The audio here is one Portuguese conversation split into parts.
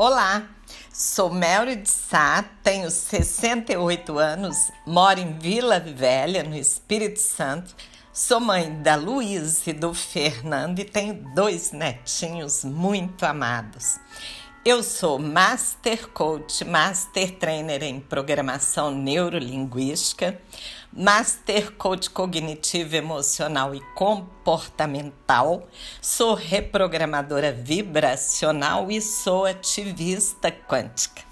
Olá, sou Mary de Sá, tenho 68 anos, moro em Vila Velha, no Espírito Santo. Sou mãe da Luísa e do Fernando e tenho dois netinhos muito amados. Eu sou Master Coach, Master Trainer em Programação Neurolinguística, Master Coach Cognitivo Emocional e Comportamental, sou reprogramadora vibracional e sou ativista quântica.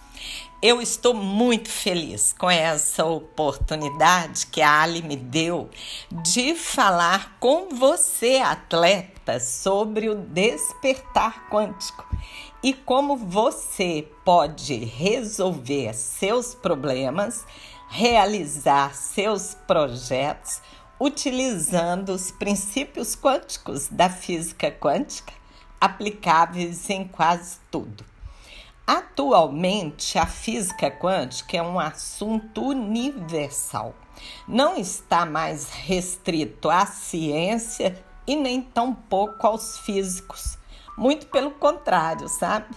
Eu estou muito feliz com essa oportunidade que a Ali me deu de falar com você, atleta, sobre o despertar quântico e como você pode resolver seus problemas, realizar seus projetos utilizando os princípios quânticos da física quântica aplicáveis em quase tudo. Atualmente, a física quântica é um assunto universal. Não está mais restrito à ciência e nem tampouco aos físicos muito pelo contrário, sabe?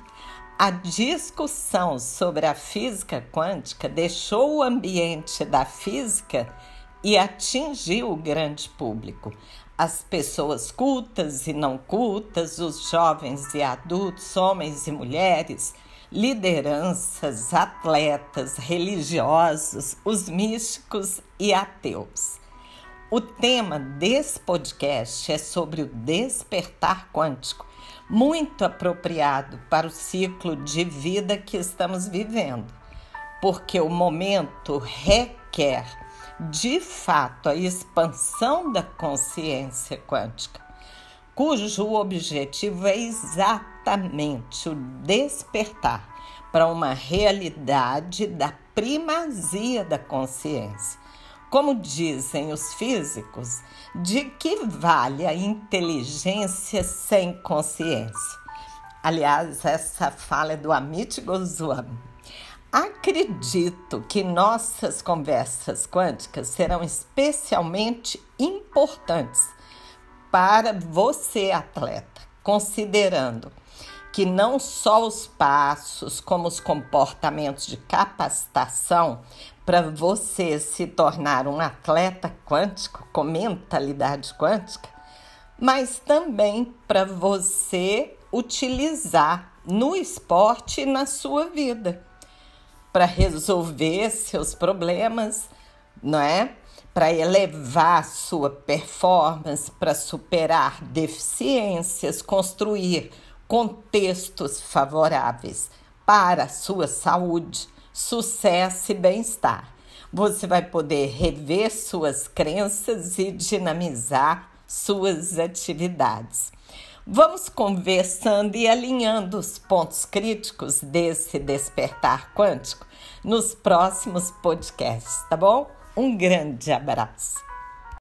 A discussão sobre a física quântica deixou o ambiente da física e atingiu o grande público. As pessoas cultas e não cultas, os jovens e adultos, homens e mulheres, lideranças, atletas, religiosos, os místicos e ateus. O tema desse podcast é sobre o despertar quântico muito apropriado para o ciclo de vida que estamos vivendo, porque o momento requer, de fato, a expansão da consciência quântica, cujo objetivo é exatamente o despertar para uma realidade da primazia da consciência como dizem os físicos, de que vale a inteligência sem consciência? Aliás, essa fala é do Amit Goswami. Acredito que nossas conversas quânticas serão especialmente importantes para você, atleta, considerando que não só os passos, como os comportamentos de capacitação para você se tornar um atleta quântico com mentalidade quântica, mas também para você utilizar no esporte e na sua vida para resolver seus problemas, não é? Para elevar sua performance, para superar deficiências, construir contextos favoráveis para a sua saúde, sucesso e bem-estar. Você vai poder rever suas crenças e dinamizar suas atividades. Vamos conversando e alinhando os pontos críticos desse despertar quântico nos próximos podcasts, tá bom? Um grande abraço.